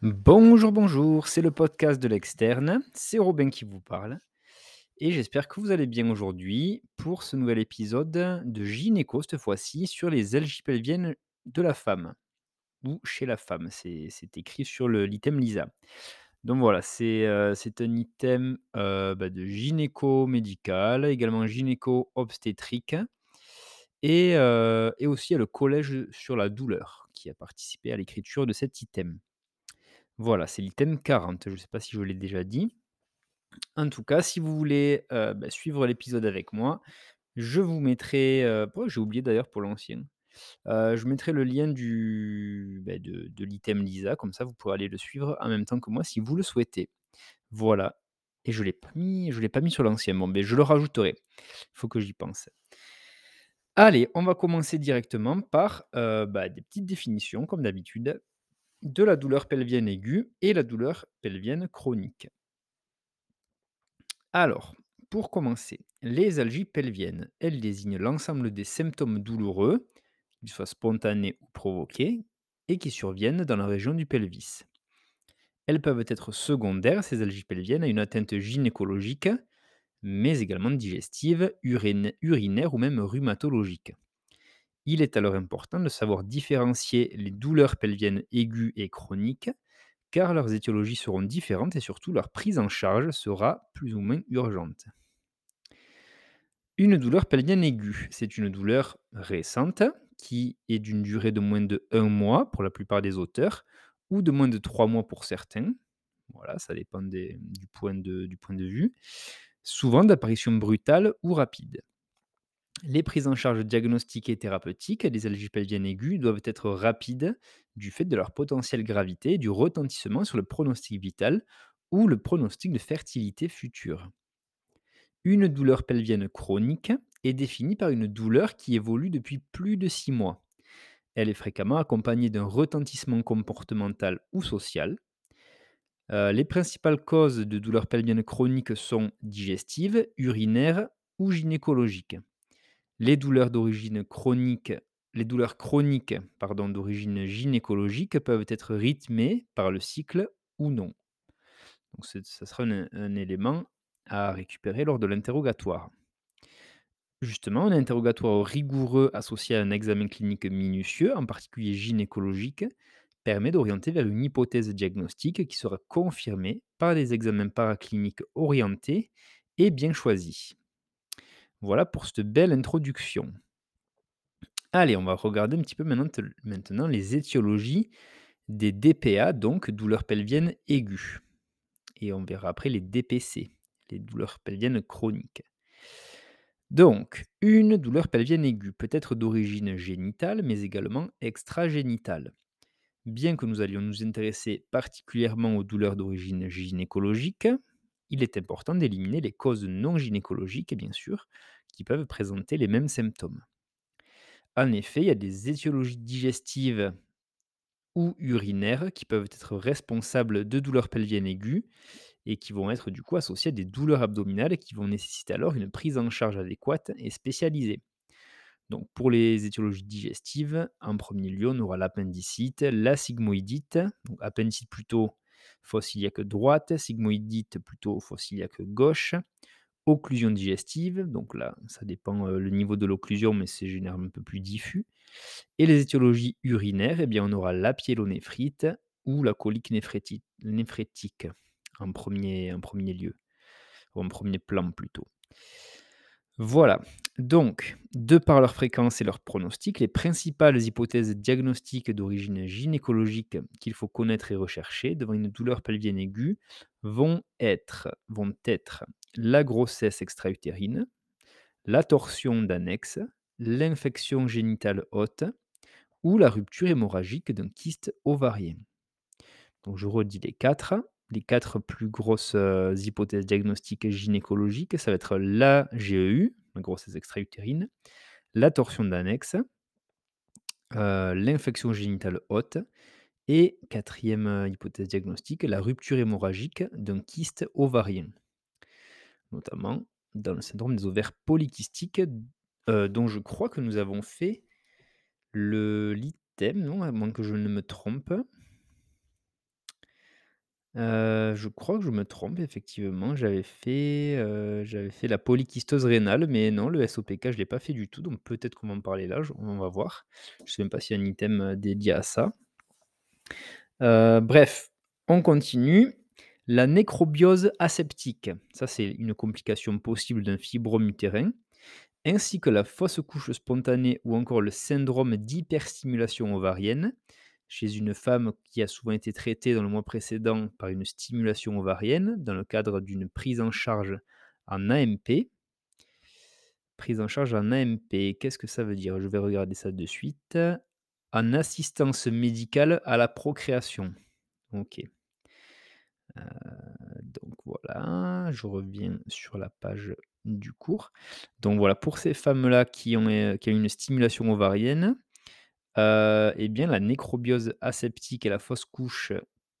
Bonjour, bonjour, c'est le podcast de l'externe, c'est Robin qui vous parle et j'espère que vous allez bien aujourd'hui pour ce nouvel épisode de gynéco cette fois-ci sur les algies pelviennes de la femme ou chez la femme, c'est écrit sur l'item Lisa. Donc voilà, c'est, c'est un item, heu, bah, de gynéco médical, également gynéco obstétrique et heu et aussi il le collège sur la douleur qui a participé à l'écriture de cet item. Voilà, c'est l'item 40, je ne sais pas si je l'ai déjà dit. En tout cas, si vous voulez, heu, bah, suivre l'épisode avec moi, je vous mettrai, heu oh j'ai oublié d'ailleurs pour l'ancien, heu, je mettrai le lien du, bah, de l'item Lisa, comme ça vous pourrez aller le suivre en même temps que moi si vous le souhaitez. Voilà et je l'ai pas mis je l'ai pas mis sur l'ancien, beh, je le rajouterai, il faut que j'y pense. Allez, on va commencer directement par, bah, des petites définitions comme d'habitude, de la douleur pelvienne aiguë et la douleur pelvienne chronique. Alors, pour commencer, les algies pelviennes, elles désignent l'ensemble des symptômes douloureux, qu'ils soient spontanés ou provoqués, et qui surviennent dans la région du pelvis. Elles peuvent être secondaires, ces algies pelviennes, à une atteinte gynécologique, mais également digestive, urinaire ou même rhumatologique. Il est alors important de savoir différencier les douleurs pelviennes aiguës et chroniques, car leurs étiologies seront différentes et surtout leur prise en charge sera plus ou moins urgente. Une douleur pelvienne aiguë, c'est une douleur récente qui est d'une durée de moins de un mois pour la plupart des auteurs ou de moins de 3 mois pour certains. Voilà, ça dépend du point de vue. Souvent d'apparition brutale ou rapide. Les prises en charge diagnostiques et thérapeutiques des algies pelviennes aiguës doivent être rapides du fait de leur potentielle gravité et du retentissement sur le pronostic vital ou le pronostic de fertilité future. Une douleur pelvienne chronique est définie par une douleur qui évolue depuis plus de 6 mois. Elle est fréquemment accompagnée d'un retentissement comportemental ou social. Euh, les principales causes de douleurs pelviennes chroniques sont digestives, urinaires ou gynécologiques. Les douleurs d'origine chronique, les douleurs chroniques d'origine gynécologique peuvent être rythmées par le cycle ou non. Donc sera un, un élément à récupérer lors de l'interrogatoire. Justement, un interrogatoire rigoureux associé à un examen clinique minutieux, en particulier gynécologique, permet d'orienter vers une hypothèse diagnostique qui sera confirmée par des examens paracliniques orientés et bien choisis. Voilà pour cette belle introduction. Allez, on va regarder un petit peu maintenant, les étiologies des DPA, donc douleurs pelviennes aiguës. Et on verra après les DPC, les douleurs pelviennes chroniques. Donc, une douleur pelvienne aiguë peut être d'origine génitale, mais également extragénitale. Bien que nous allions nous intéresser particulièrement aux douleurs d'origine gynécologique, il est important d'éliminer les causes non gynécologiques, bien sûr, qui peuvent présenter les mêmes symptômes. En effet, il y a des étiologies digestives ou urinaires qui peuvent être responsables de douleurs pelviennes aiguës et qui vont être du coup associées à des douleurs abdominales qui vont nécessiter alors une prise en charge adéquate et spécialisée. Donc pour les étiologies digestives, en premier lieu, on aura l'appendicite, la sigmoïdite, donc appendicite plutôt fossiliaque droite, sigmoïdite plutôt fossiliaque gauche, occlusion digestive, donc là ça dépend euh, le niveau de l'occlusion mais c'est généralement un peu plus diffus. Et les étiologies urinaires, eh bien on aura la pyélonéphrite ou la colique néphréti- néphrétique en premier lieu, ou en premier plan plutôt. Voilà. Donc, de par leur fréquence et leur pronostic, les principales hypothèses diagnostiques d'origine gynécologique qu'il faut connaître et rechercher devant une douleur pelvienne aiguë vont être, la grossesse extra-utérine, la torsion d'annexe, l'infection génitale haute ou la rupture hémorragique d'un kyste ovarien. Donc, je redis les quatre. Les quatre plus grosses euh, hypothèses diagnostiques gynécologiques, ça va être la GEU, la grossesse extra-utérine, la torsion d'annexe, euh, l'infection génitale haute, et quatrième euh, hypothèse diagnostique, la rupture hémorragique d'un kyste ovarien, notamment dans le syndrome des ovaires polykystiques, dont je crois que nous avons fait le l'item, non, à moins que je ne me trompe. Je crois que je me trompe effectivement. J'avais fait, fait la polykystose rénale, mais non, le SOPK, je l'ai pas fait du tout, donc peut-être qu'on va en parler là, on va voir. Je sais même pas s'il y a un item, dédié à ça. Bref, on continue. La nécrobiose aseptique, ça c'est une complication possible d'un fibrome utérin, ainsi que la fausse couche spontanée ou encore le syndrome d'hyperstimulation ovarienne chez une femme qui a souvent été traitée dans le mois précédent par une stimulation ovarienne dans le cadre d'une prise en charge en AMP. Prise en charge en AMP, qu'est-ce que ça veut dire? Je vais regarder ça de suite. En assistance médicale à la procréation. OK. Heu, donc voilà, je reviens sur la page du cours. Donc voilà, pour ces femmes-là qui ont, heu, qui ont une stimulation ovarienne, heu, et bien la nécrobiose aseptique et la fausse couche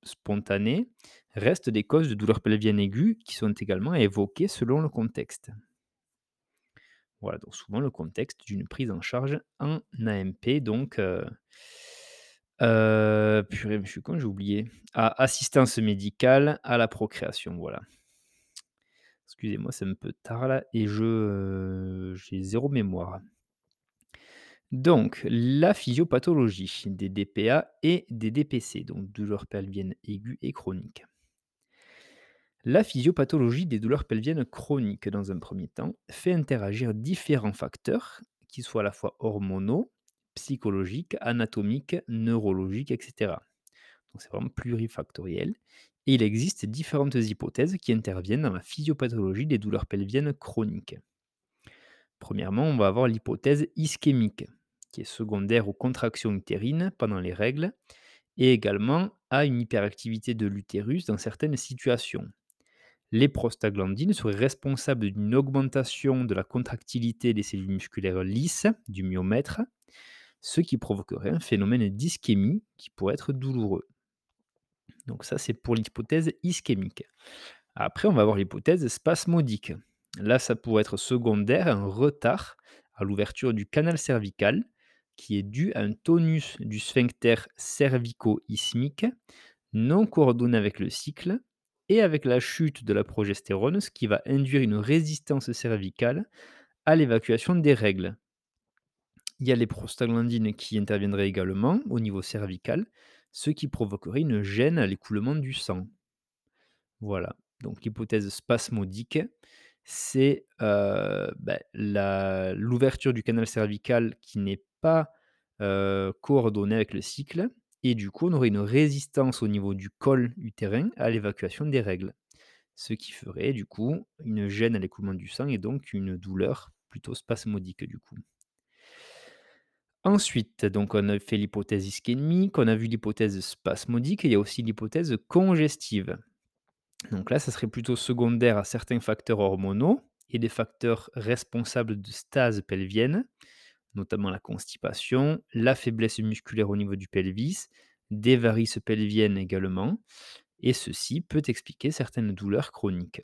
spontanée restent des causes de douleurs pelviennes aiguës qui sont également évoquées selon le contexte. Voilà, donc souvent le contexte d'une prise en charge en AMP donc heu Heu, purée, je suis con, j'ai oublié. Ah, assistance médicale à la procréation, voilà. Excusez-moi, c'est un peu tard là et je, j'ai zéro mémoire. Donc la physiopathologie des DPA et des DPC, donc douleurs pelviennes aiguës et chroniques. La physiopathologie des douleurs pelviennes chroniques, dans un premier temps, fait interagir différents facteurs, qui soient à la fois hormonaux, psychologiques, anatomiques, neurologiques, etc. Donc c'est vraiment plurifactoriel. Et il existe différentes hypothèses qui interviennent dans la physiopathologie des douleurs pelviennes chroniques. Premièrement, on va avoir l'hypothèse ischémique, qui est secondaire aux contractions utérines pendant les règles, et également à une hyperactivité de l'utérus dans certaines situations. Les prostaglandines seraient responsables d'une augmentation de la contractilité des cellules musculaires lisses, du myomètre, ce qui provoquerait un phénomène d'ischémie qui pourrait être douloureux. Donc ça, c'est pour l'hypothèse ischémique. Après, on va avoir l'hypothèse spasmodique. Là, ça pourrait être secondaire à un retard à l'ouverture du canal cervical qui est dû à un tonus du sphincter cervico-isthmique non coordonné avec le cycle et avec la chute de la progestérone, ce qui va induire une résistance cervicale à l'évacuation des règles. Il y a les prostaglandines qui interviendraient également au niveau cervical, ce qui provoquerait une gêne à l'écoulement du sang. Voilà, donc l'hypothèse spasmodique, c'est, bah, la l'ouverture du canal cervical qui n'est pas, coordonnée avec le cycle et du coup, on aurait une résistance au niveau du col utérin à l'évacuation des règles. Ce qui ferait du coup une gêne à l'écoulement du sang et donc une douleur plutôt spasmodique du coup. Ensuite, donc on a fait l'hypothèse ischémique, on a vu l'hypothèse spasmodique et il y a aussi l'hypothèse congestive. Donc là, ça serait plutôt secondaire à certains facteurs hormonaux et des facteurs responsables de stase pelvienne, notamment la constipation, la faiblesse musculaire au niveau du pelvis, des varices pelviennes également, et ceci peut expliquer certaines douleurs chroniques.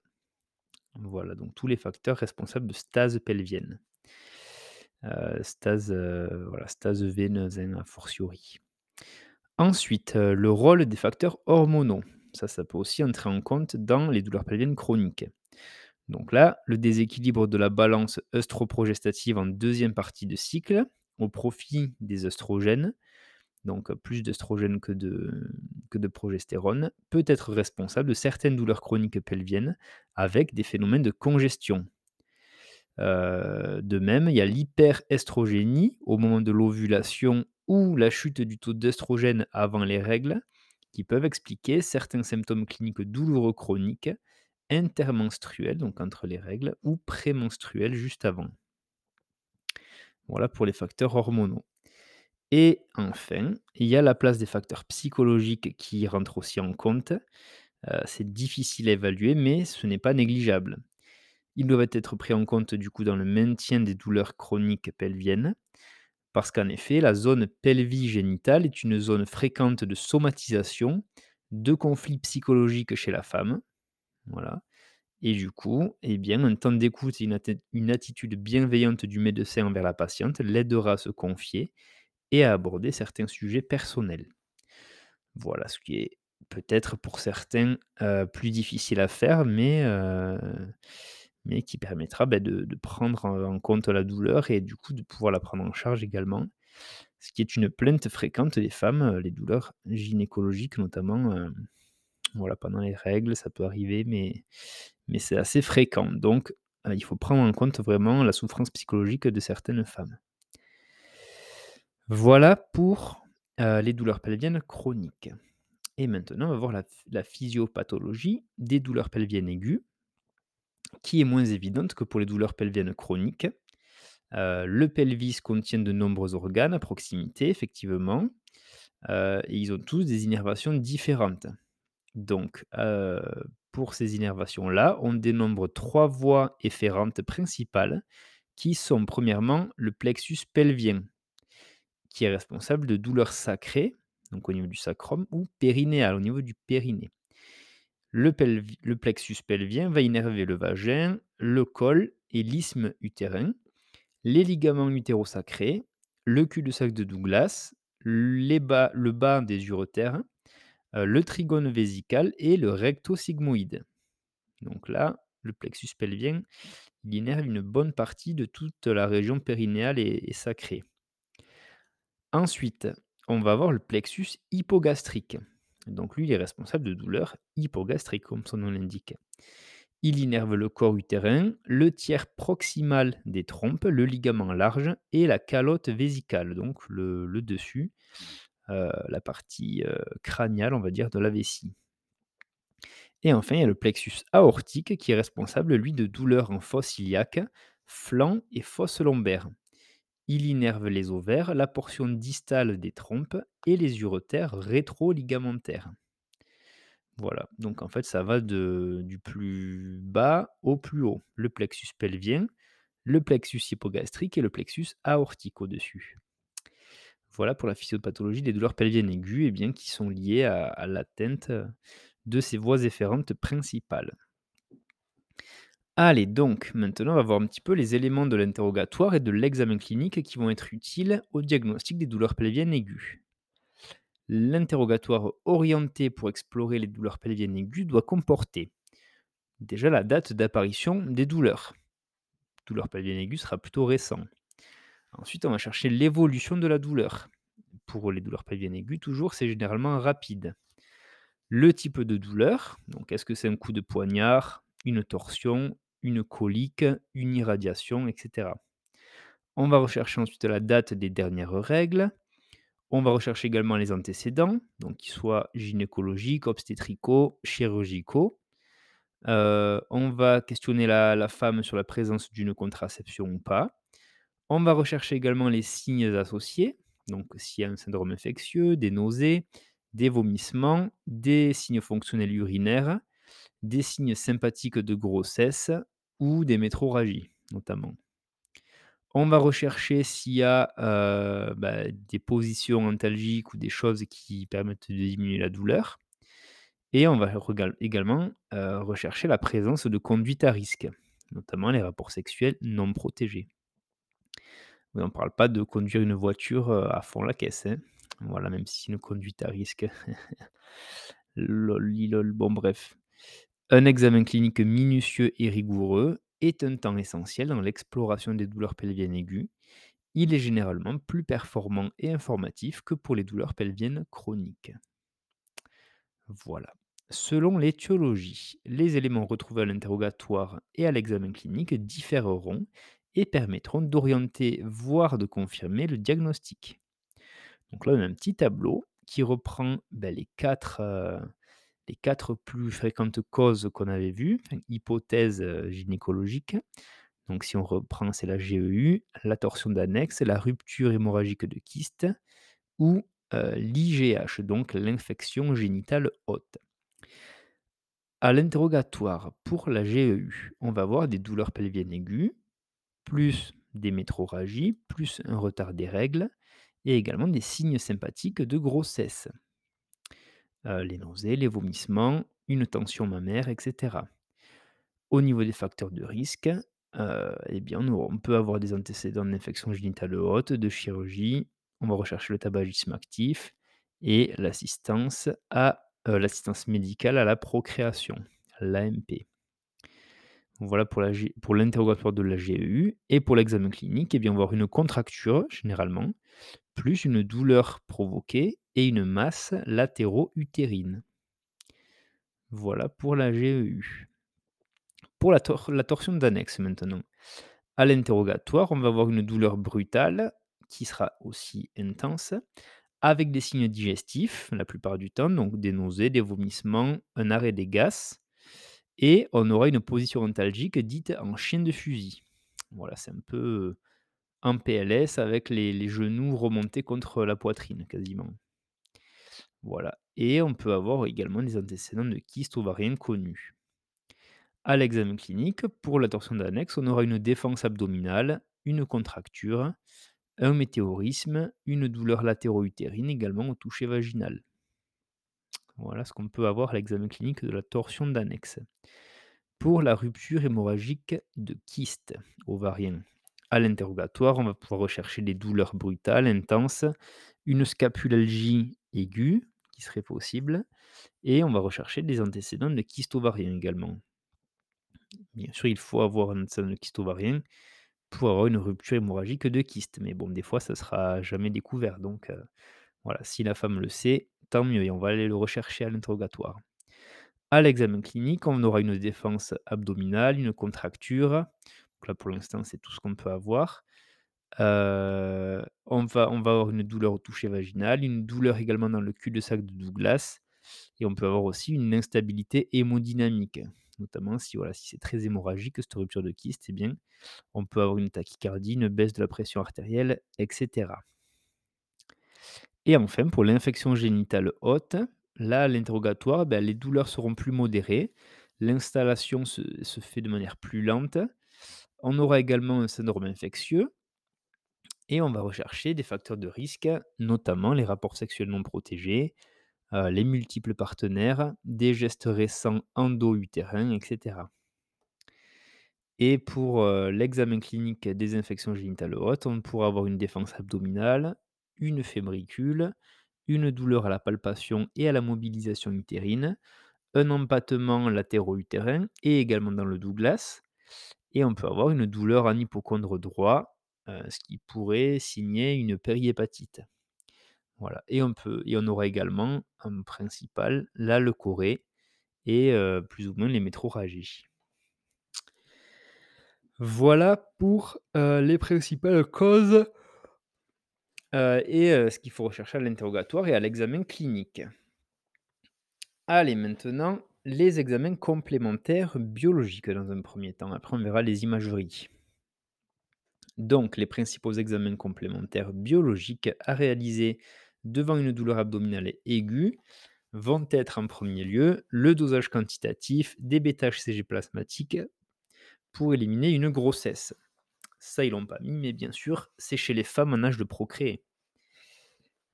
Voilà, donc tous les facteurs responsables de stase pelvienne. Euh, stase, euh, voilà, stase veineuse, hein, a fortiori. Ensuite, euh, le rôle des facteurs hormonaux. Ça, ça peut aussi entrer en compte dans les douleurs pelviennes chroniques. Donc là, le déséquilibre de la balance œstroprogestative en deuxième partie de cycle, au profit des œstrogènes, donc plus d'œstrogènes que de, que de progestérone, peut être responsable de certaines douleurs chroniques pelviennes avec des phénomènes de congestion. Euh, de même, il y a l'hyperestrogénie au moment de l'ovulation ou la chute du taux d'œstrogène avant les règles, qui peuvent expliquer certains symptômes cliniques douloureux chroniques, intermenstruels, donc entre les règles, ou prémenstruels juste avant. Voilà pour les facteurs hormonaux. Et enfin, il y a la place des facteurs psychologiques qui rentrent aussi en compte. Euh, c'est difficile à évaluer, mais ce n'est pas négligeable. Ils doivent être pris en compte du coup dans le maintien des douleurs chroniques pelviennes, parce qu'en effet, la zone pelvigénitale est une zone fréquente de somatisation, de conflits psychologiques chez la femme. Voilà. Et du coup, eh bien, un temps d'écoute et une, attitude bienveillante du médecin envers la patiente l'aidera à se confier et à aborder certains sujets personnels. Voilà ce qui est Peut-être pour certains, heu, plus difficile à faire, mais heu, mais qui permettra, bah, de prendre en compte la douleur et du coup de pouvoir la prendre en charge également. Ce qui est une plainte fréquente des femmes, heu, les douleurs gynécologiques notamment, voilà pendant les règles, ça peut arriver, mais c'est assez fréquent donc heu, il faut prendre en compte vraiment la souffrance psychologique de certaines femmes. Voilà pour, heu, les douleurs pelviennes chroniques et maintenant on va voir la ph la physiopathologie des douleurs pelviennes aiguës qui est moins évidente que pour les douleurs pelviennes chroniques. Heu, le pelvis contient de nombreux organes à proximité effectivement, et ils ont tous des innervations différentes. Donc pour ces innervations-là, on dénombre 3 voies efférentes principales qui sont premièrement le plexus pelvien qui est responsable de douleurs sacrées, donc au niveau du sacrum ou périnéales, au niveau du périnée. Le plexus pelvien va innerver le vagin, le col et l'isthme utérin, les ligaments utérosacrés, le cul-de-sac de Douglas, les le bas des uretères, heu, le trigone vésical et le recto sigmoïde. Donc là, le plexus pelvien, il innerve une bonne partie de toute la région périnéale et sacrée. Ensuite, on va voir le plexus hypogastrique. Donc lui, il est responsable de douleurs hypogastriques, comme son nom l'indique. Il innerve le corps utérin, le tiers proximal des trompes, le ligament large et la calotte vésicale, donc le dessus, la partie, heu, crâniale, on va dire, de la vessie. Et enfin, il y a le plexus aortique qui est responsable, lui, de douleurs en fosse iliaque, flanc et fosse lombaire. Il innerve les ovaires, la portion distale des trompes et les uretères rétro-ligamentaires. Voilà, donc en fait, ça va du plus bas au plus haut. Le plexus pelvien, le plexus hypogastrique et le plexus aortique au-dessus. Voilà pour la physiopathologie des douleurs pelviennes aiguës et bien qui sont liées à l'atteinte, de ces voies efférentes principales. Allez, donc maintenant, on va voir un petit peu les éléments de l'interrogatoire et de l'examen clinique qui vont être utiles au diagnostic des douleurs pelviennes aiguës. L'interrogatoire orienté pour explorer les douleurs pelviennes aiguës doit comporter déjà la date d'apparition des douleurs. Douleur pelvienne aiguë sera plutôt récent. Ensuite, on va chercher l'évolution de la douleur. Pour les douleurs pelviennes aiguës, toujours, c'est généralement rapide. Le type de douleur, donc est-ce que c'est un coup de poignard, une torsion, une colique, une irradiation, et cetera. On va rechercher ensuite la date des dernières règles. On va rechercher également les antécédents, donc qu'ils soient gynécologiques, obstétricaux, chirurgicaux. Heu, on va questionner la femme sur la présence d'une contraception ou pas. On va rechercher également les signes associés, donc s'il y a un syndrome infectieux, des nausées, des vomissements, des signes fonctionnels urinaires, des signes sympathiques de grossesse ou des métrorragies notamment. On va rechercher s'il y a, heu, bah, des positions antalgiques ou des choses qui permettent de diminuer la douleur et on va également, heu, rechercher la présence de conduite à risque, notamment les rapports sexuels non protégés. On parle pas de conduire une voiture, heu, à fond la caisse, hein. Voilà, même si c'est une conduite à risque. Lol-li-lol, bon bref. Un examen clinique minutieux et rigoureux est un temps essentiel dans l'exploration des douleurs pelviennes aiguës. Il est généralement plus performant et informatif que pour les douleurs pelviennes chroniques. Voilà. Selon l'étiologie, les éléments retrouvés à l'interrogatoire et à l'examen clinique différeront et permettront d'orienter, voire de confirmer le diagnostic. Donc là, on a un petit tableau qui reprend, bah, les 4, heu, les 4 plus fréquentes causes qu'on avait vues, enfin hypothèses, heu, gynécologiques. Donc si on reprend, c'est la GEU, la torsion d'annexe, la rupture hémorragique de kyste ou, heu, l'IGH, donc l'infection génitale haute. À l'interrogatoire pour la GEU, on va avoir des douleurs pelviennes aiguës, plus des métrorragies, plus un retard des règles et également des signes sympathiques de grossesse. Heu, les nausées, les vomissements, une tension mammaire et cetera. Au niveau des facteurs de risque, heu, et bien, on peut avoir des antécédents d'infection génitale haute, de chirurgie, on va rechercher le tabagisme actif et l'assistance Heu, l'assistance médicale à la procréation, l'AMP. Voilà pour l'interrogatoire de la GEU et pour l'examen clinique, eh bien, on va avoir une contracture généralement, plus une douleur provoquée et une masse latéro-utérine. Voilà pour la GEU. Pour la la torsion d'annexe maintenant. À l'interrogatoire, on va avoir une douleur brutale qui sera aussi intense, avec des signes digestifs la plupart du temps, donc des nausées, des vomissements, un arrêt des GAS et on aura une position antalgique dite en chien de fusil. Voilà, c'est un peu, en PLS avec les genoux remontés contre la poitrine quasiment. Voilà et on peut avoir également des antécédents de kyste ovarien connus. À l'examen clinique, pour la torsion d'annexe, on aura une défense abdominale, une contracture, un météorisme, une douleur latéro-utérine également au toucher vaginal. Voilà ce qu'on peut avoir à l'examen clinique de la torsion d'annexe. Pour la rupture hémorragique de kyste ovarien, à l'interrogatoire, on va pouvoir rechercher des douleurs brutales, intenses, une scapulalgie aiguë qui serait possible et on va rechercher des antécédents de kyste ovarien également. Bien sûr, il faut avoir un antécédent de kyste ovarien pour avoir une rupture hémorragique de kyste, mais bon, des fois, ça sera jamais découvert donc heu, voilà, si la femme le sait, tant mieux et on va aller le rechercher à l'interrogatoire. À l'examen clinique, on aura une défense abdominale, une contracture. Là, pour l'instant, c'est tout ce qu'on peut avoir. Heu, on va on va avoir une douleur au toucher vaginal, une douleur également dans le cul-de-sac de Douglas et on peut avoir aussi une instabilité hémodynamique, notamment si, voilà, si c'est très hémorragique, cette rupture de kyste, eh bien, on peut avoir une tachycardie, une baisse de la pression artérielle et cetera. Et enfin, pour l'infection génitale haute, là, l'interrogatoire, bah, les douleurs seront plus modérées, l'installation se fait de manière plus lente. On aura également un syndrome infectieux et on va rechercher des facteurs de risque, notamment les rapports sexuels non protégés, heu, les multiples partenaires, des gestes récents endo-utérins et cetera. Et pour, heu, l'examen clinique des infections génitales hautes, on pourra avoir une défense abdominale, une fébricule, une douleur à la palpation et à la mobilisation utérine, un empattement latéro-utérin et également dans le Douglas et on peut avoir une douleur en hypocondre droit, heu, ce qui pourrait signer une périhépatite. Voilà et on peut et on aura également en principal la leucorrhée et heu, plus ou moins les métrorragies. Voilà pour, heu, les principales causes heu et heu, ce qu'il faut rechercher à l'interrogatoire et à l'examen clinique. Allez, maintenant, les examens complémentaires biologiques dans un premier temps. Après, on verra les imageries. Donc, les principaux examens complémentaires biologiques à réaliser devant une douleur abdominale aiguë vont être en premier lieu le dosage quantitatif des bêta-HCG plasmatiques pour éliminer une grossesse. Ça, ils l'ont pas mis, mais bien sûr, c'est chez les femmes en âge de procréer.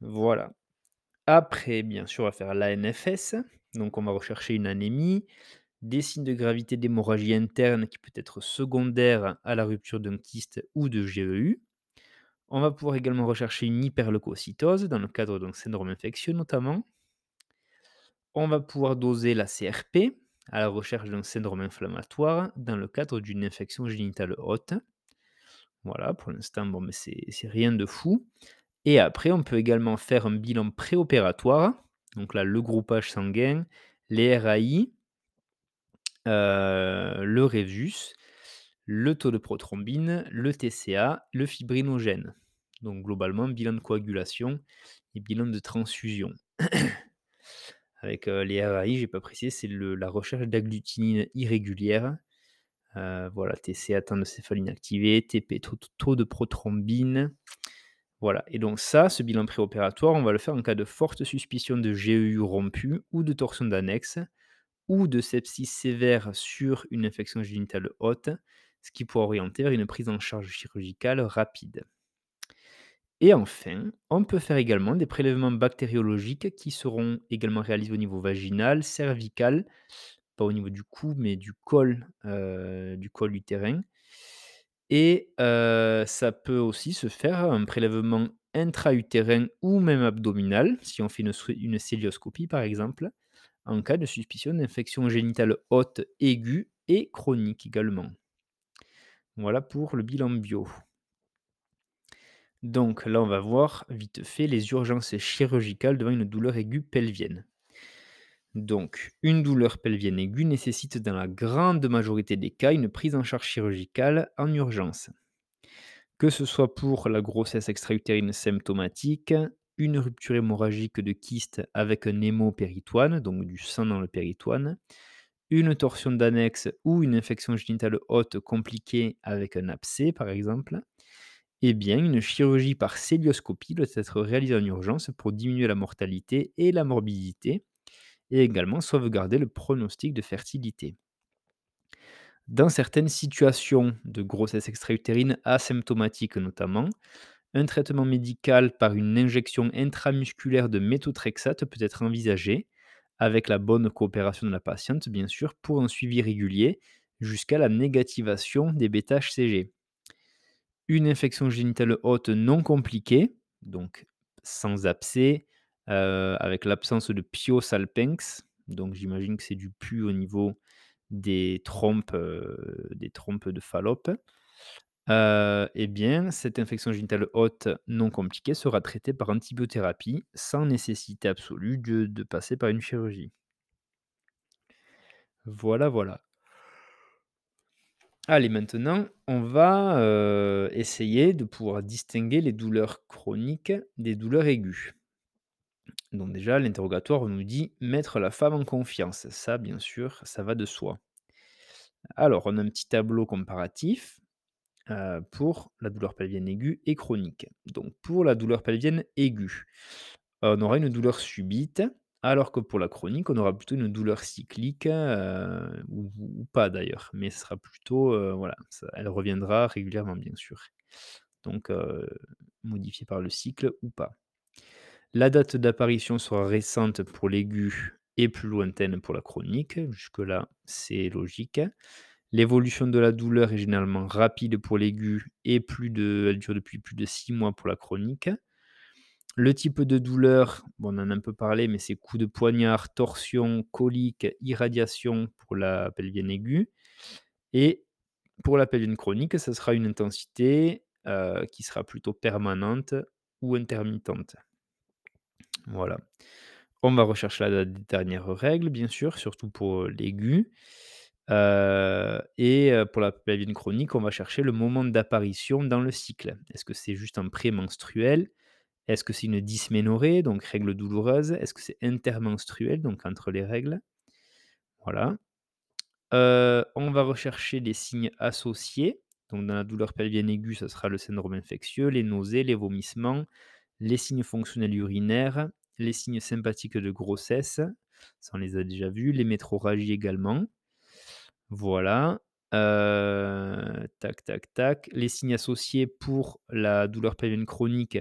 Voilà. Après, bien sûr, on va faire l'ANFS, donc on va rechercher une anémie, des signes de gravité d'hémorragie interne qui peut être secondaire à la rupture d'un kyste ou de GEU. On va pouvoir également rechercher une hyperleucocytose dans le cadre d'un syndrome infectieux notamment. On va pouvoir doser la CRP à la recherche d'un syndrome inflammatoire dans le cadre d'une infection génitale haute. Voilà, pour l'instant, bon, mais c'est rien de fou. Et après, on peut également faire un bilan préopératoire. Donc là, le groupage sanguin, les RAI, heu, le résus, le taux de prothrombine, le TCA, le fibrinogène. Donc globalement, bilan de coagulation et bilan de transfusion. Avec, heu, les RAI, j'ai pas précisé, c'est la recherche d'agglutinine irrégulière. Heu, voilà, TCA, temps de céphalie inactivé, TP, taux taux de prothrombine. Voilà et donc ça, ce bilan préopératoire, on va le faire en cas de forte suspicion de GEU rompu ou de torsion d'annexe ou de sepsis sévère sur une infection génitale haute, ce qui pourrait orienter vers une prise en charge chirurgicale rapide. Et enfin, on peut faire également des prélèvements bactériologiques qui seront également réalisés au niveau vaginal, cervical, au niveau du cou, mais du col, du col utérin et ça peut aussi se faire un prélèvement intra-utérin ou même abdominal, si on fait une une cœlioscopie par exemple, en cas de suspicion d'infection génitale haute aiguë et chronique également. Voilà pour le bilan bio. Donc là, on va voir vite fait les urgences chirurgicales devant une douleur aiguë pelvienne. Donc, une douleur pelvienne aiguë nécessite dans la grande majorité des cas une prise en charge chirurgicale en urgence. Que ce soit pour la grossesse extra-utérine symptomatique, une rupture hémorragique de kyste avec un hémopéritoine, donc du sang dans le péritoine, une torsion d'annexe ou une infection génitale haute compliquée avec un abcès par exemple, eh bien une chirurgie par célioscopie doit être réalisée en urgence pour diminuer la mortalité et la morbidité et également sauvegarder le pronostic de fertilité. Dans certaines situations de grossesse extra-utérine asymptomatique notamment, un traitement médical par une injection intramusculaire de méthotrexate peut être envisagé, avec la bonne coopération de la patiente bien sûr, pour un suivi régulier jusqu'à la négativation des bêta-HCG. Une infection génitale haute non compliquée, donc sans abcès, euh, avec l'absence de piosalpinx, donc j'imagine que c'est du pu au niveau des trompes, euh, des trompes de Fallope, euh, eh bien, cette infection génitale haute non compliquée sera traitée par antibiothérapie sans nécessité absolue de, de passer par une chirurgie. Voilà, voilà. Allez, maintenant, on va euh, essayer de pouvoir distinguer les douleurs chroniques des douleurs aiguës. Donc déjà, l'interrogatoire nous dit mettre la femme en confiance. Ça, bien sûr, ça va de soi. Alors, on a un petit tableau comparatif euh, pour la douleur pelvienne aiguë et chronique. Donc, pour la douleur pelvienne aiguë, on aura une douleur subite, alors que pour la chronique, on aura plutôt une douleur cyclique, euh, ou, pas d'ailleurs, mais ce sera plutôt, euh, voilà, elle reviendra régulièrement, bien sûr. Donc, modifiée par le cycle ou pas. La date d'apparition sera récente pour l'aigu et plus lointaine pour la chronique. Jusque-là, c'est logique. L'évolution de la douleur est généralement rapide pour l'aigu et plus de, elle dure depuis plus de 6 mois pour la chronique. Le type de douleur, bon, on en a un peu parlé, mais c'est coup de poignard, torsion, colique, irradiation pour la pelvienne aiguë. Et pour la pelvienne chronique, ça sera une intensité euh, qui sera plutôt permanente ou intermittente. Voilà. On va rechercher la dernière règle, bien sûr, surtout pour l'aigu. Et pour la pelvienne chronique, on va chercher le moment d'apparition dans le cycle. Est-ce que c'est juste un prémenstruel? Est-ce que c'est une dysménorrhée, donc règle douloureuse? Est-ce que c'est intermenstruel, donc entre les règles? Voilà. On va rechercher les signes associés. Donc dans la douleur pelvienne aiguë, ce sera le syndrome infectieux, les nausées, les vomissements, les signes fonctionnels urinaires, les signes sympathiques de grossesse, ça on les a déjà vus, les métroragies également. Voilà. Euh, tac, tac, tac. Les signes associés pour la douleur pelvienne chronique,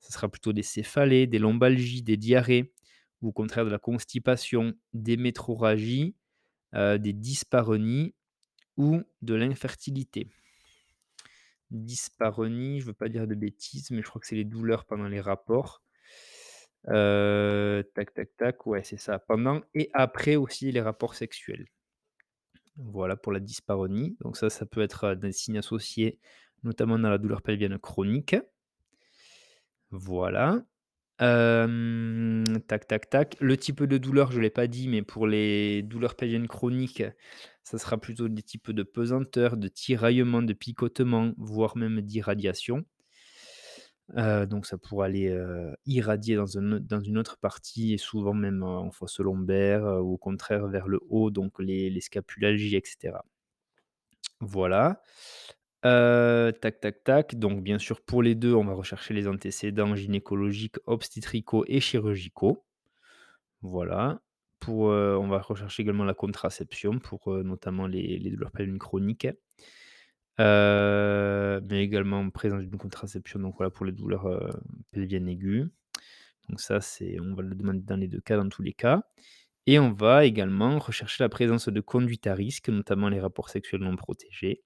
ce sera plutôt des céphalées, des lombalgies, des diarrhées, ou au contraire de la constipation, des métroragies, euh, des dyspareunies ou de l'infertilité. Dyspareunie, je ne veux pas dire de bêtises, mais je crois que c'est les douleurs pendant les rapports. Tac, tac, tac, ouais, c'est ça. Pendant et après aussi les rapports sexuels. Voilà pour la dyspareunie. Donc ça, ça peut être euh, des signes associés, notamment dans la douleur pelvienne chronique. Voilà. Hem, tac, tac, tac. Le type de douleur, je ne l'ai pas dit, mais pour les douleurs pelviennes chroniques, ça sera plutôt des types de pesanteur, de tiraillement, de picotement, voire même d'irradiation. Euh, donc ça pourrait aller, heu, irradier dans un dans une autre partie et souvent même en fosse lombaire, ou au contraire vers le haut, donc les les scapulalgies et cetera. Voilà. Heu, tac, tac, tac. Donc bien sûr, pour les 2, on va rechercher les antécédents gynécologiques, obstétricaux et chirurgicaux. Voilà. Pour, heu, on va rechercher également la contraception pour, heu, notamment les douleurs pelviennes chroniques. Mais également présence d'une contraception, donc voilà pour les douleurs, pelviennes aiguës. Donc ça, c'est on va le demander dans les 2 cas, dans tous les cas. Et on va également rechercher la présence de conduites à risque, notamment les rapports sexuels non protégés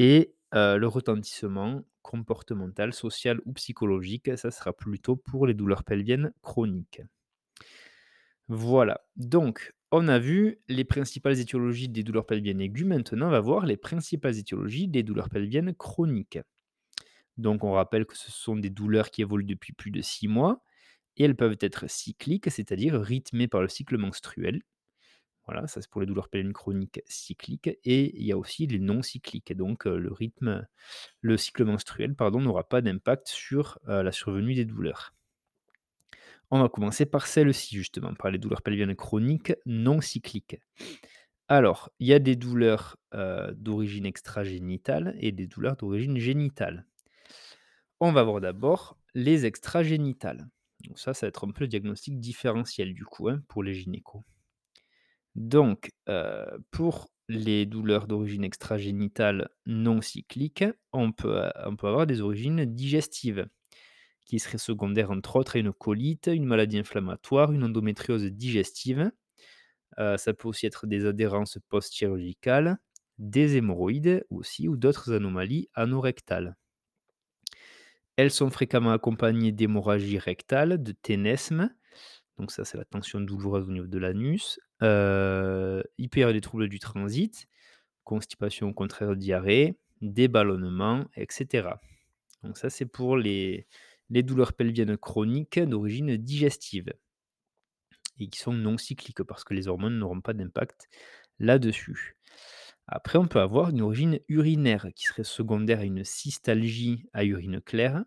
et le retentissement comportemental, social ou psychologique, ça sera plutôt pour les douleurs pelviennes chroniques. Voilà, donc on a vu les principales étiologies des douleurs pelviennes aiguës. Maintenant, on va voir les principales étiologies des douleurs pelviennes chroniques. Donc on rappelle que ce sont des douleurs qui évoluent depuis plus de 6 mois et elles peuvent être cycliques, c'est-à-dire rythmées par le cycle menstruel. Voilà, ça c'est pour les douleurs pelviennes chroniques cycliques et il y a aussi les non cycliques. Donc le rythme, le cycle menstruel, pardon, n'aura pas d'impact sur la survenue des douleurs. On va commencer par celle-ci justement, par les douleurs pelviennes chroniques non cycliques. Alors, il y a des douleurs euh, d'origine extragénitale et des douleurs d'origine génitale. On va voir d'abord les extragénitales. Donc ça, ça va être un peu le diagnostic différentiel du coup hein, pour les gynécos. Donc, euh, pour les douleurs d'origine extragénitale non cycliques, on peut, on peut avoir des origines digestives qui seraient secondaires entre autres à une colite, une maladie inflammatoire, une endométriose digestive. Euh, ça peut aussi être des adhérences post-chirurgicales, des hémorroïdes aussi ou d'autres anomalies anorectales. Elles sont fréquemment accompagnées d'hémorragie rectale, de ténesme, donc ça c'est la tension douloureuse au niveau de l'anus. Euh, il peut y des troubles du transit, constipation au contraire diarrhée, des ballonnements, etc. Donc ça c'est pour les, les douleurs pelviennes chroniques d'origine digestive et qui sont non cycliques parce que les hormones n'auront pas d'impact là-dessus. Après, on peut avoir une origine urinaire qui serait secondaire à une cystalgie à urine claire.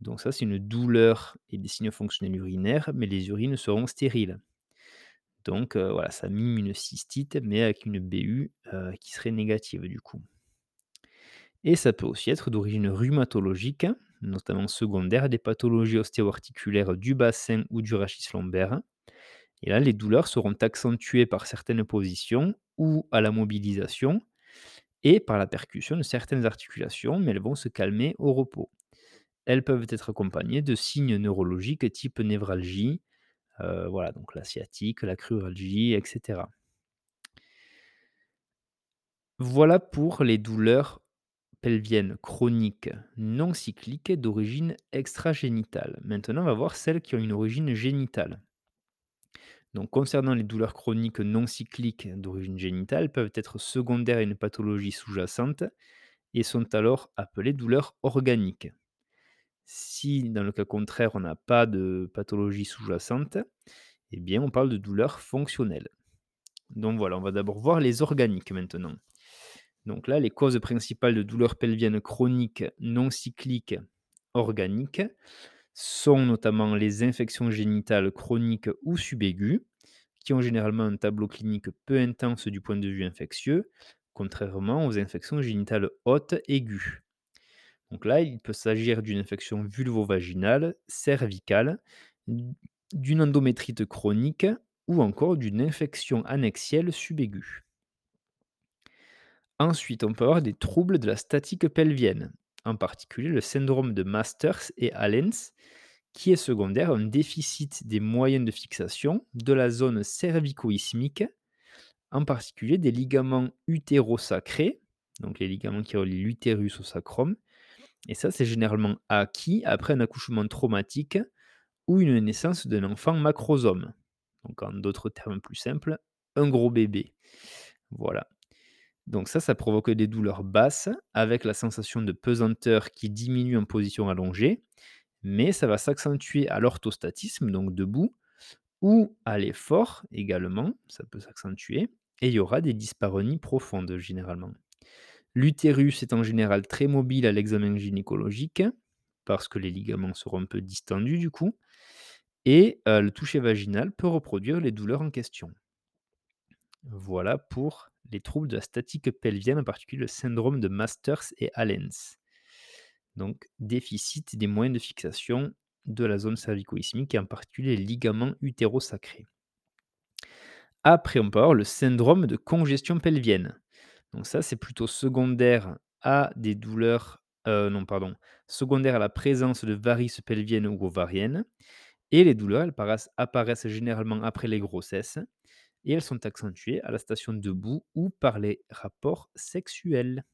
Donc ça, c'est une douleur et des signes fonctionnels urinaires, mais les urines seront stériles. Donc euh, voilà, ça mime une cystite, mais avec une BU euh, qui serait négative du coup. Et ça peut aussi être d'origine rhumatologique, notamment secondaire des pathologies ostéo-articulaires du bassin ou du rachis lombaire. Et là, les douleurs seront accentuées par certaines positions ou à la mobilisation et par la percussion de certaines articulations, mais elles vont se calmer au repos. Elles peuvent être accompagnées de signes neurologiques type névralgie, euh, voilà, donc la sciatique, la cruralgie, etc. Voilà pour les douleurs pelviennes chroniques non cycliques d'origine extragénitale. Maintenant, on va voir celles qui ont une origine génitale. Donc, concernant les douleurs chroniques non cycliques d'origine génitale, peuvent être secondaires à une pathologie sous-jacente et sont alors appelées douleurs organiques. Si, dans le cas contraire, on n'a pas de pathologie sous-jacente, eh bien, on parle de douleurs fonctionnelles. Donc voilà, on va d'abord voir les organiques maintenant. Donc là, les causes principales de douleurs pelviennes chroniques non cycliques organiques sont notamment les infections génitales chroniques ou subaiguës, qui ont généralement un tableau clinique peu intense du point de vue infectieux, contrairement aux infections génitales hautes aiguës. Donc là, il peut s'agir d'une infection vulvo-vaginale, cervicale, d'une endométrite chronique ou encore d'une infection annexielle subaiguë. Ensuite, on peut avoir des troubles de la statique pelvienne, en particulier le syndrome de Masters et Allens, qui est secondaire à un déficit des moyens de fixation de la zone cervico-isthmique, en particulier des ligaments utérosacrés, donc les ligaments qui relient l'utérus au sacrum. Et ça, c'est généralement acquis après un accouchement traumatique ou une naissance d'un enfant macrosome. Donc en d'autres termes plus simples, un gros bébé. Voilà. Donc ça, ça provoque des douleurs basses avec la sensation de pesanteur qui diminue en position allongée, mais ça va s'accentuer à l'orthostatisme, donc debout, ou à l'effort également, ça peut s'accentuer, et il y aura des dyspareunies profondes généralement. L'utérus est en général très mobile à l'examen gynécologique, parce que les ligaments seront un peu distendus du coup, et euh, le toucher vaginal peut reproduire les douleurs en question. Voilà pour les troubles de la statique pelvienne, en particulier le syndrome de Masters et Allens. Donc, déficit des moyens de fixation de la zone cervico-isthmique et en particulier les ligaments utérosacrés. Après, on peut avoir le syndrome de congestion pelvienne. Donc ça, c'est plutôt secondaire à des douleurs, euh, non pardon, secondaire à la présence de varices pelviennes ou ovariennes. Et les douleurs, elles apparaissent, apparaissent généralement après les grossesses et elles sont accentuées à la station debout ou par les rapports sexuels.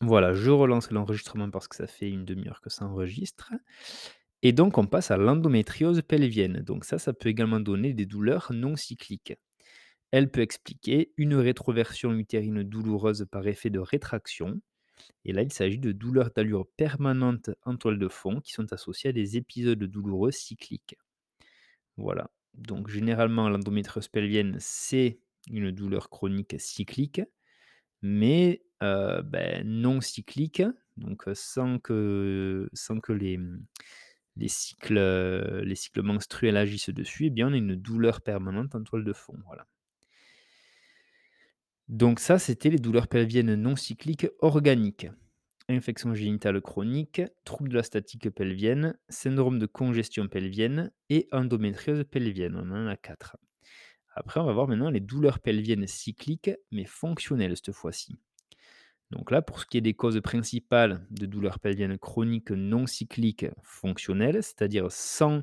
Voilà, je relance l'enregistrement parce que ça fait une demi-heure que ça enregistre. Et donc on passe à l'endométriose pelvienne. Donc ça, ça peut également donner des douleurs non cycliques. Elle peut expliquer une rétroversion utérine douloureuse par effet de rétraction. Et là, il s'agit de douleurs d'allure permanente en toile de fond qui sont associées à des épisodes douloureux cycliques. Voilà. Donc généralement, l'endométriose pelvienne, c'est une douleur chronique cyclique, mais euh, ben, non cyclique, donc sans que, sans que les, les, cycles, les cycles menstruels agissent dessus, eh bien, on a une douleur permanente en toile de fond. Voilà. Donc ça, c'était les douleurs pelviennes non cycliques organiques. Infection génitale chronique, trouble de la statique pelvienne, syndrome de congestion pelvienne et endométriose pelvienne. On en a quatre. Après, on va voir maintenant les douleurs pelviennes cycliques, mais fonctionnelles cette fois-ci. Donc là, pour ce qui est des causes principales de douleurs pelviennes chroniques non cycliques fonctionnelles, c'est-à-dire sans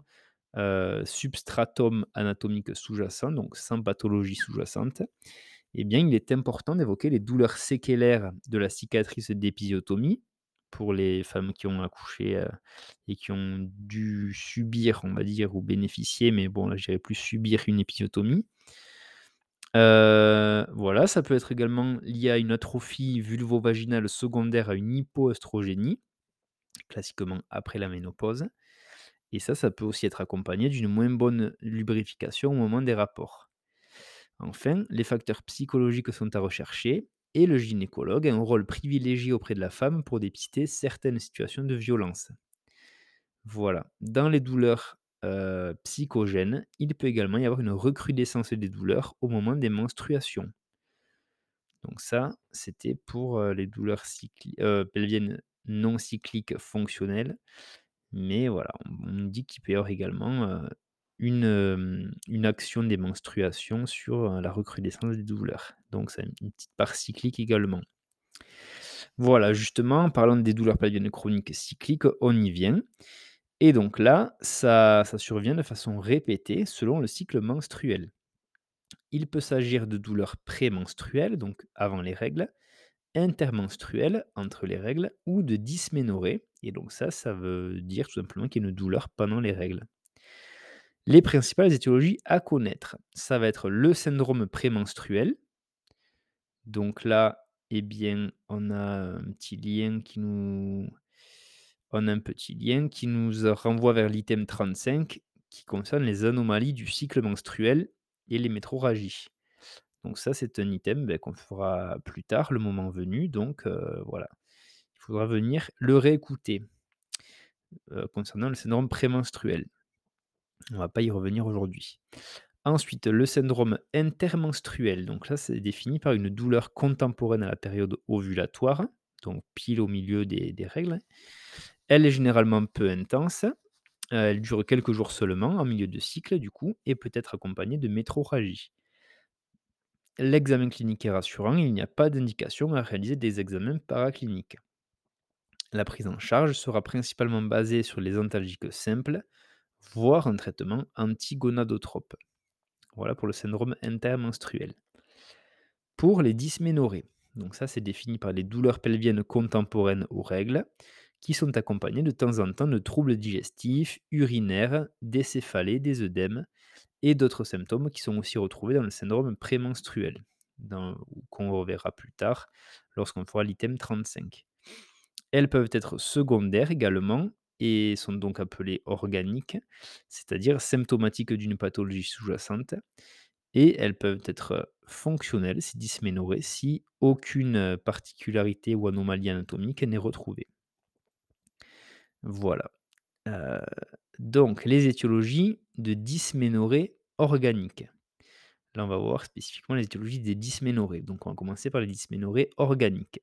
euh, substratum anatomique sous-jacent, donc sans pathologie sous-jacente, eh bien, il est important d'évoquer les douleurs séquelaires de la cicatrice d'épisiotomie pour les femmes qui ont accouché euh, et qui ont dû subir, on va dire, ou bénéficier, mais bon, là, je dirais plus subir une épisiotomie. Euh, voilà, ça peut être également lié à une atrophie vulvovaginale secondaire à une hypoestrogénie, classiquement après la ménopause. Et ça, ça peut aussi être accompagné d'une moins bonne lubrification au moment des rapports. Enfin, les facteurs psychologiques sont à rechercher et le gynécologue a un rôle privilégié auprès de la femme pour dépister certaines situations de violence. Voilà. Dans les douleurs euh, psychogènes, il peut également y avoir une recrudescence des douleurs au moment des menstruations. Donc ça, c'était pour euh, les douleurs euh, pelviennes non cycliques fonctionnelles. Mais voilà, on, dit qu'il peut y avoir également une, action des menstruations sur, la recrudescence des douleurs. Donc c'est une petite part cyclique également. Voilà, justement, en parlant des douleurs pelviennes chroniques cycliques, on y vient. Et donc là, ça ça survient de façon répétée selon le cycle menstruel. Il peut s'agir de douleurs prémenstruelles, donc avant les règles, intermenstruelles, entre les règles, ou de dysménorrhée. Et donc ça, ça veut dire tout simplement qu'il y a une douleur pendant les règles. Les principales étiologies à connaître, ça va être le syndrome prémenstruel. Donc là, eh bien, on a un petit lien qui nous a un petit lien qui nous renvoie vers l'item 35 qui concerne les anomalies du cycle menstruel et les métroragies. Donc ça, c'est un item ben, qu'on fera plus tard, le moment venu. Donc euh, voilà, il faudra venir le réécouter euh, concernant le syndrome prémenstruel. On va pas y revenir aujourd'hui. Ensuite, le syndrome intermenstruel. Donc là, c'est défini par une douleur contemporaine à la période ovulatoire, donc pile au milieu des, règles. Elle est généralement peu intense. Euh, elle dure quelques jours seulement, en milieu de cycle du coup, et peut être accompagnée de métrorragie. L'examen clinique est rassurant, il n'y a pas d'indication à réaliser des examens paracliniques. La prise en charge sera principalement basée sur les antalgiques simples, voire un traitement antigonadotrope. Voilà pour le syndrome intermenstruel. Pour les dysménorrhées, donc ça c'est défini par les douleurs pelviennes contemporaines aux règles, qui sont accompagnées de temps en temps de troubles digestifs, urinaires, des céphalées, des œdèmes et d'autres symptômes qui sont aussi retrouvés dans le syndrome prémenstruel, qu'on reverra plus tard lorsqu'on fera l'item 35. Elles peuvent être secondaires également et sont donc appelées organiques, c'est-à-dire symptomatiques d'une pathologie sous-jacente. Et elles peuvent être fonctionnelles, si dysménorrhées, si aucune particularité ou anomalie anatomique n'est retrouvée. Voilà. Euh, donc, les étiologies de dysménorrhée organique. Là, on va voir spécifiquement les étiologies des dysménorrhées. Donc, on va commencer par les dysménorrhées organiques.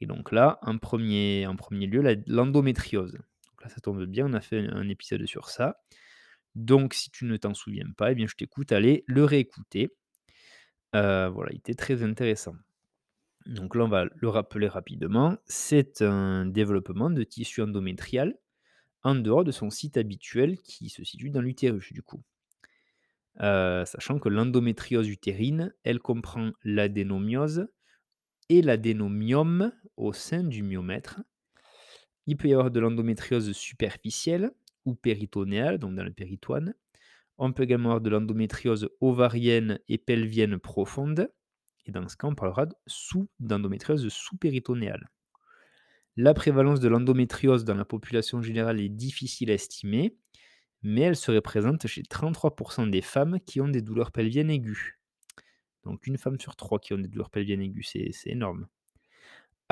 Et donc là, premier, en premier lieu, l'endométriose ça tombe bien, on a fait un épisode sur ça. Donc, si tu ne t'en souviens pas, eh bien, je t'écoute, allez le réécouter. Euh, voilà, il était très intéressant. Donc là, on va le rappeler rapidement. C'est un développement de tissu endométrial en dehors de son site habituel qui se situe dans l'utérus, du coup. Euh, sachant que l'endométriose utérine, elle comprend l'adénomiose et l'adénomiome au sein du myomètre, il peut y avoir de l'endométriose superficielle ou péritonéale, donc dans le péritoine. On peut également avoir de l'endométriose ovarienne et pelvienne profonde. Et dans ce cas, on parlera d'endométriose sous-péritonéale. La prévalence de l'endométriose dans la population générale est difficile à estimer, mais elle serait présente chez 33% des femmes qui ont des douleurs pelviennes aiguës. Donc une femme sur trois qui ont des douleurs pelviennes aiguës, c'est énorme.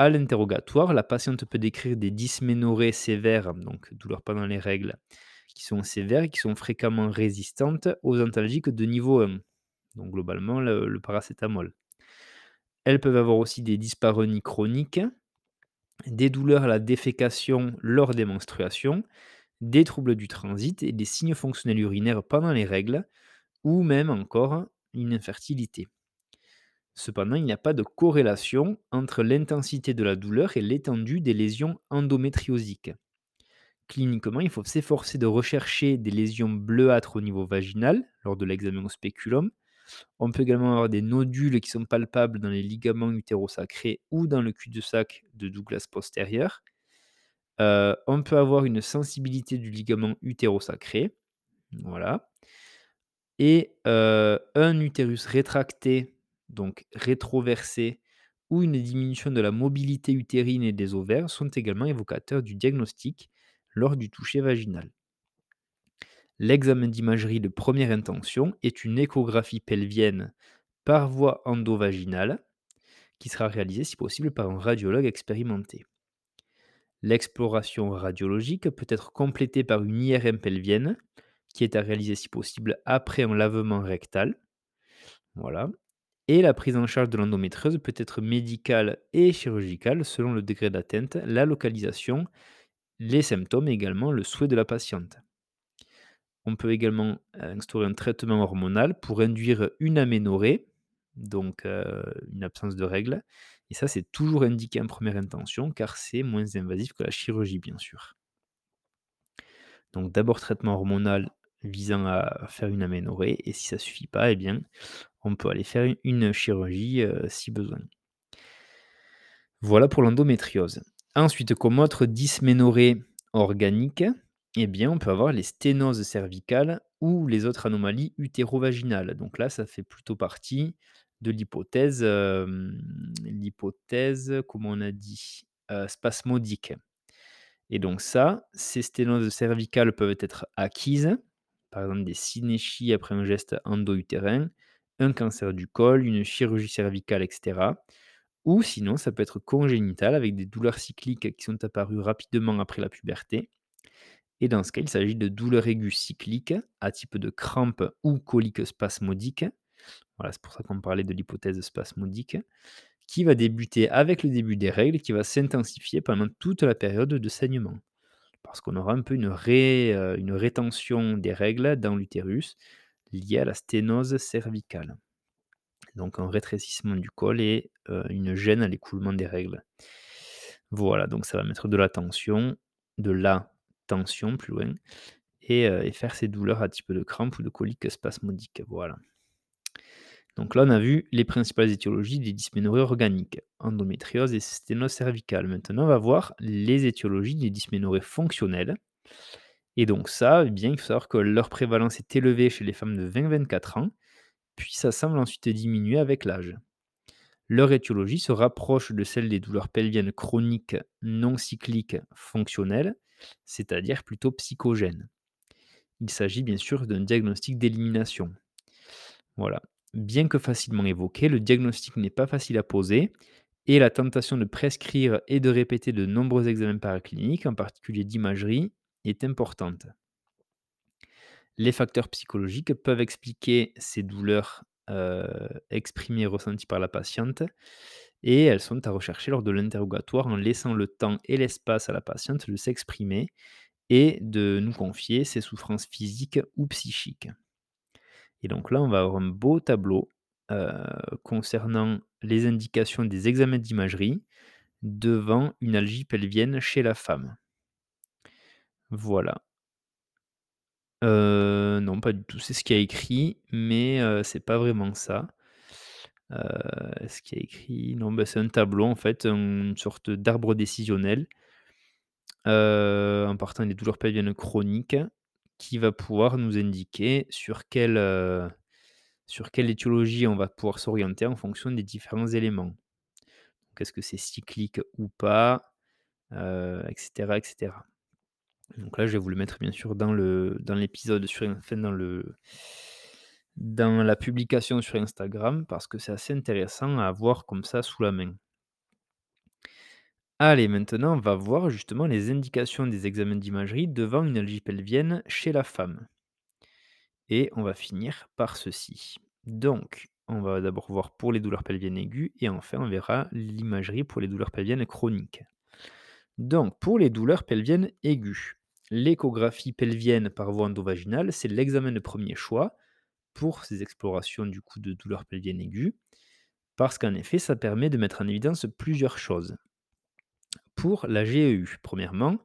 À l'interrogatoire, la patiente peut décrire des dysménorrhées sévères, donc douleurs pendant les règles, qui sont sévères et qui sont fréquemment résistantes aux antalgiques de niveau 1, donc globalement le, paracétamol. Elles peuvent avoir aussi des dyspareunies chroniques, des douleurs à la défécation lors des menstruations, des troubles du transit et des signes fonctionnels urinaires pendant les règles, ou même encore une infertilité. Cependant, il n'y a pas de corrélation entre l'intensité de la douleur et l'étendue des lésions endométriosiques. Cliniquement, il faut s'efforcer de rechercher des lésions bleuâtres au niveau vaginal lors de l'examen au spéculum. On peut également avoir des nodules qui sont palpables dans les ligaments utérosacrés ou dans le cul-de-sac de Douglas postérieur. Euh, on peut avoir une sensibilité du ligament utérosacré. Voilà. Et euh, un utérus rétracté, donc rétroversé, ou une diminution de la mobilité utérine et des ovaires sont également évocateurs du diagnostic lors du toucher vaginal. L'examen d'imagerie de première intention est une échographie pelvienne par voie endovaginale qui sera réalisée si possible par un radiologue expérimenté. L'exploration radiologique peut être complétée par une IRM pelvienne qui est à réaliser si possible après un lavement rectal. Voilà. Et la prise en charge de l'endométriose peut être médicale et chirurgicale selon le degré d'atteinte, la localisation les symptômes et également le souhait de la patiente. On peut également euh, instaurer un traitement hormonal pour induire une aménorrhée, donc euh, une absence de règles. Et ça, c'est toujours indiqué en première intention car c'est moins invasif que la chirurgie, bien sûr. Donc d'abord traitement hormonal visant à faire une aménorrhée et si ça ne suffit pas, eh bien, on peut aller faire une chirurgie euh, si besoin. Voilà pour l'endométriose. Ensuite, comme autre dysménorrhée organique, eh bien, on peut avoir les sténoses cervicales ou les autres anomalies utérovaginales. Donc là, ça fait plutôt partie de l'hypothèse, l'hypothèse, comment on a dit, euh, spasmodique. Et donc ça, ces sténoses cervicales peuvent être acquises, par exemple des synéchies après un geste endo-utérin, un cancer du col, une chirurgie cervicale, etc. Ou sinon, ça peut être congénital avec des douleurs cycliques qui sont apparues rapidement après la puberté. Et dans ce cas, il s'agit de douleurs aiguës cycliques à type de crampes ou coliques spasmodiques. Voilà, c'est pour ça qu'on parlait de l'hypothèse spasmodique, qui va débuter avec le début des règles, qui va s'intensifier pendant toute la période de saignement. Parce qu'on aura un peu une, euh, une rétention des règles dans l'utérus liée à la sténose cervicale donc un rétrécissement du col et une gêne à l'écoulement des règles. Voilà, donc ça va mettre de la tension, de la tension plus loin, et, faire ces douleurs à type de crampe ou de colique spasmodique. Voilà. Donc là, on a vu les principales étiologies des dysménorrhées organiques, endométriose et sténose cervicale. Maintenant, on va voir les étiologies des dysménorrhées fonctionnelles. Et donc ça, eh bien, il faut savoir que leur prévalence est élevée chez les femmes de 20-24 ans, puis ça semble ensuite diminuer avec l'âge. Leur étiologie se rapproche de celle des douleurs pelviennes chroniques non cycliques fonctionnelles, c'est-à-dire plutôt psychogènes. Il s'agit bien sûr d'un diagnostic d'élimination. Voilà. Bien que facilement évoqué, le diagnostic n'est pas facile à poser et la tentation de prescrire et de répéter de nombreux examens paracliniques, en particulier d'imagerie, est importante. Les facteurs psychologiques peuvent expliquer ces douleurs exprimées et ressenties par la patiente et elles sont à rechercher lors de l'interrogatoire en laissant le temps et l'espace à la patiente de s'exprimer et de nous confier ses souffrances physiques ou psychiques. Et donc là, on va avoir un beau tableau concernant les indications des examens d'imagerie devant une algie pelvienne chez la femme. Voilà. Euh, non, pas du tout. C'est ce qu'il y a écrit, mais euh, c'est pas vraiment ça. Euh, ce qu'il y a écrit non, bah, c'est un tableau en fait, une sorte d'arbre décisionnel en partant des douleurs pelviennes chroniques, qui va pouvoir nous indiquer sur quelle, heu, sur quelle étiologie on va pouvoir s'orienter en fonction des différents éléments. Qu'est-ce que c'est cyclique ou pas? Heu, et cetera, et cetera. Donc là, je vais vous le mettre bien sûr dans le dans l'épisode sur enfin dans dans la publication sur Instagram parce que c'est assez intéressant à avoir comme ça sous la main. Allez, maintenant, on va voir justement les indications des examens d'imagerie devant une algie pelvienne chez la femme. Et on va finir par ceci. Donc, on va d'abord voir pour les douleurs pelviennes aiguës et enfin on verra l'imagerie pour les douleurs pelviennes chroniques. Donc, pour les douleurs pelviennes aiguës, l'échographie pelvienne par voie endovaginale, c'est l'examen de premier choix pour ces explorations du coup de douleurs pelviennes aiguës, parce qu'en effet, ça permet de mettre en évidence plusieurs choses. Pour la GEU, premièrement,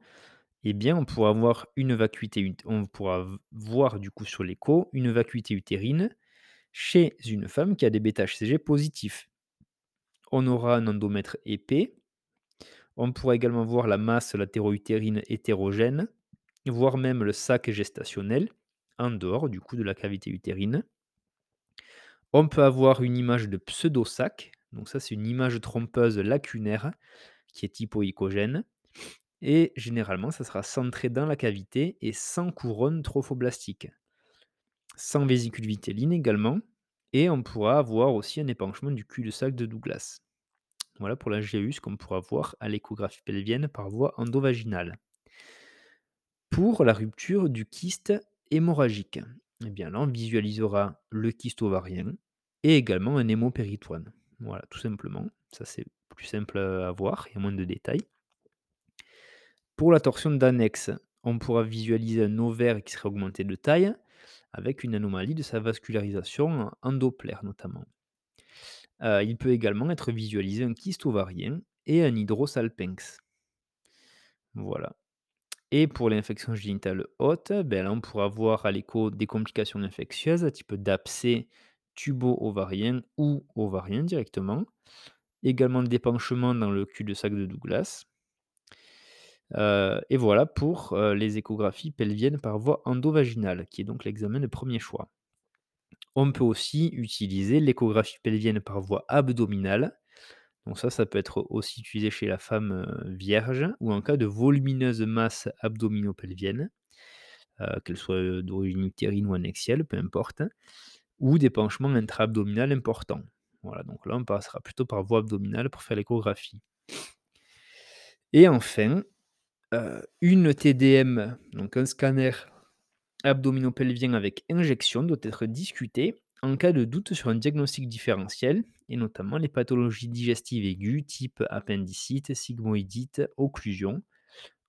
eh bien, on pourra voir une vacuité, on pourra voir du coup sur l'écho une vacuité utérine chez une femme qui a des bêta-HCG positifs. On aura un endomètre épais. On pourra également voir la masse latéro-utérine hétérogène, voire même le sac gestationnel en dehors du coup de la cavité utérine. On peut avoir une image de pseudo-sac, donc ça c'est une image trompeuse lacunaire qui est hypoïcogène. Et généralement, ça sera centré dans la cavité et sans couronne trophoblastique. Sans vésicule vitelline également. Et on pourra avoir aussi un épanchement du cul-de-sac de Douglas. Voilà pour la GEUS qu'on pourra voir à l'échographie pelvienne par voie endovaginale. Pour la rupture du kyste hémorragique, eh bien là, on visualisera le kyste ovarien et également un hémopéritoine. Voilà, tout simplement. Ça, c'est plus simple à voir, il y a moins de détails. Pour la torsion d'annexe, on pourra visualiser un ovaire qui serait augmenté de taille avec une anomalie de sa vascularisation en Doppler notamment. Euh, il peut également être visualisé un kyste ovarien et un hydrosalpinx. Voilà. Et pour l'infection génitale haute, ben on pourra voir à l'écho des complications infectieuses, type d'abcès tubo-ovarien ou ovarien directement. Également d'épanchement dans le cul-de-sac de Douglas. Et voilà pour les échographies pelviennes par voie endovaginale, qui est donc l'examen de premier choix. On peut aussi utiliser l'échographie pelvienne par voie abdominale. Donc ça, ça peut être aussi utilisé chez la femme vierge ou en cas de volumineuse masse abdominopelvienne, euh, qu'elle soit d'origine utérine ou annexielle, peu importe, ou des penchements intra-abdominales importants. Voilà, donc là, on passera plutôt par voie abdominale pour faire l'échographie. Et enfin, euh, une TDM, donc un scanner abdominopelvien avec injection, doit être discuté en cas de doute sur un diagnostic différentiel, et notamment les pathologies digestives aiguës type appendicite, sigmoïdite, occlusion,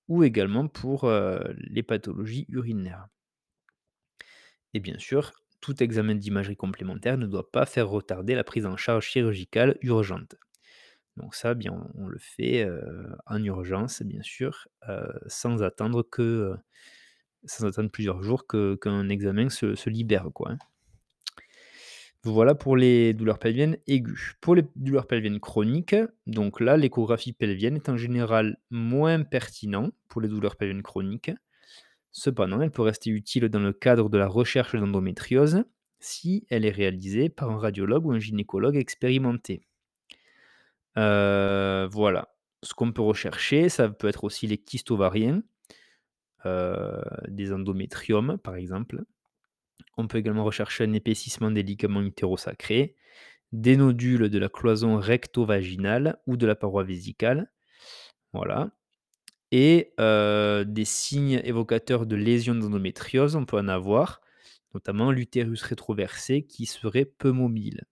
ou également pour euh, les pathologies urinaires. Et bien sûr, tout examen d'imagerie complémentaire ne doit pas faire retarder la prise en charge chirurgicale urgente. Donc ça, bien, on, le fait en urgence, bien sûr, sans attendre plusieurs jours qu'un examen se, libère, hein. Voilà pour les douleurs pelviennes aiguës. Pour les douleurs pelviennes chroniques, donc là, l'échographie pelvienne est en général moins pertinent pour les douleurs pelviennes chroniques. Cependant, elle peut rester utile dans le cadre de la recherche d'endométriose si elle est réalisée par un radiologue ou un gynécologue expérimenté. Euh, voilà. Ce qu'on peut rechercher, ça peut être aussi les kystes euh, des endométriomes par exemple. On peut également rechercher un épaississement des ligaments utérosacrés, des nodules de la cloison recto-vaginale ou de la paroi vésicale. Voilà. Et euh, des signes évocateurs de lésions d'endométriose, on peut en avoir, notamment l'utérus rétroversé qui serait peu mobile.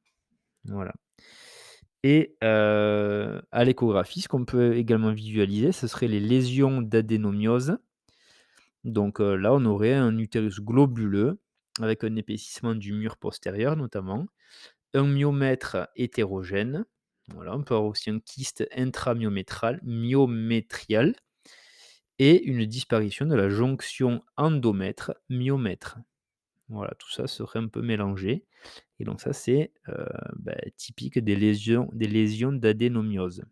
Voilà. Et euh, à l'échographie, ce qu'on peut également visualiser, ce serait les lésions d'adénomiose. Donc euh, là, on aurait un utérus globuleux avec un épaississement du mur postérieur notamment, un myomètre hétérogène. Voilà, on peut avoir aussi un kyste intramyométral, myométrial, et une disparition de la jonction endomètre-myomètre. Voilà, tout ça serait un peu mélangé. Et donc ça, c'est euh, bah, typique des lésions, des lésions d'adénomiose.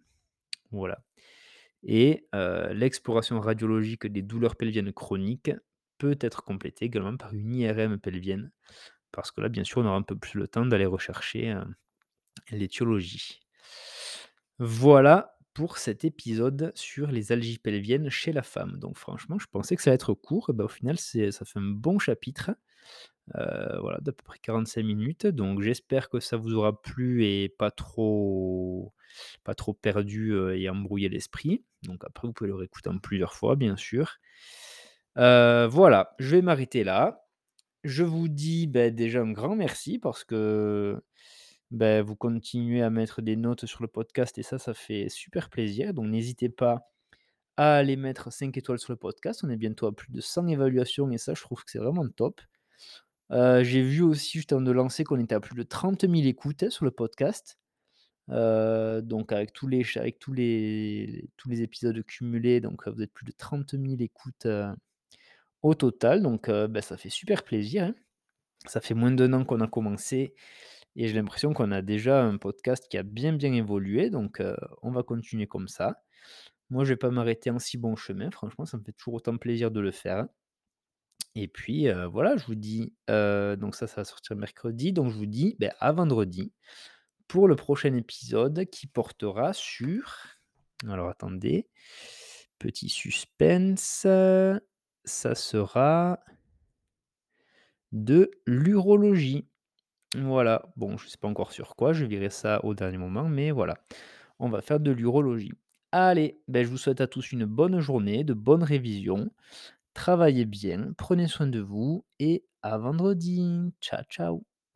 Voilà. et heu, l'exploration radiologique des douleurs pelviennes chroniques peut être complétée également par une IRM pelvienne, parce que là, bien sûr, on aura un peu plus le temps d'aller rechercher, heu, l'étiologie. Voilà pour cet épisode sur les algies pelviennes chez la femme. Donc franchement, je pensais que ça allait être court, et bah, au final, c'est ça fait un bon chapitre, heu, voilà, d'à peu près 45 minutes. Donc j'espère que ça vous aura plu et pas trop pas trop perdu, heu, et embrouillé l'esprit. Donc après, vous pouvez le réécouter en plusieurs fois, bien sûr. Heu, voilà, je vais m'arrêter là. Je vous dis, beh, déjà un grand merci parce que, beh, vous continuez à mettre des notes sur le podcast et ça, ça fait super plaisir. Donc n'hésitez pas à aller mettre 5 étoiles sur le podcast. On est bientôt à plus de 100 évaluations et ça, je trouve que c'est vraiment top. Heu, j'ai vu aussi juste avant de lancer qu'on était à plus de 30 000 écoutes sur le podcast. Heu, donc avec tous les avec tous les tous les épisodes cumulés, donc heu, vous êtes plus de 30 000 écoutes, au total. Donc bah, ça fait super plaisir, hein. Ça fait moins d'1 an qu'on a commencé et j'ai l'impression qu'on a déjà un podcast qui a bien, bien évolué. Donc heu, on va continuer comme ça. Moi, je vais pas m'arrêter en si bon chemin. Franchement, ça me fait toujours autant plaisir de le faire. Et puis, heu, voilà, je vous dis, heu, donc ça, ça va sortir mercredi. Donc je vous dis, beh, à vendredi pour le prochain épisode qui portera sur alors attendez, petit suspense, ça sera de l'urologie. Voilà, bon, je sais pas encore sur quoi, je verrai ça au dernier moment, mais voilà, on va faire de l'urologie. Allez, beh, je vous souhaite à tous une bonne journée, de bonnes révisions. Travaillez bien, prenez soin de vous et à vendredi. Ciao, ciao.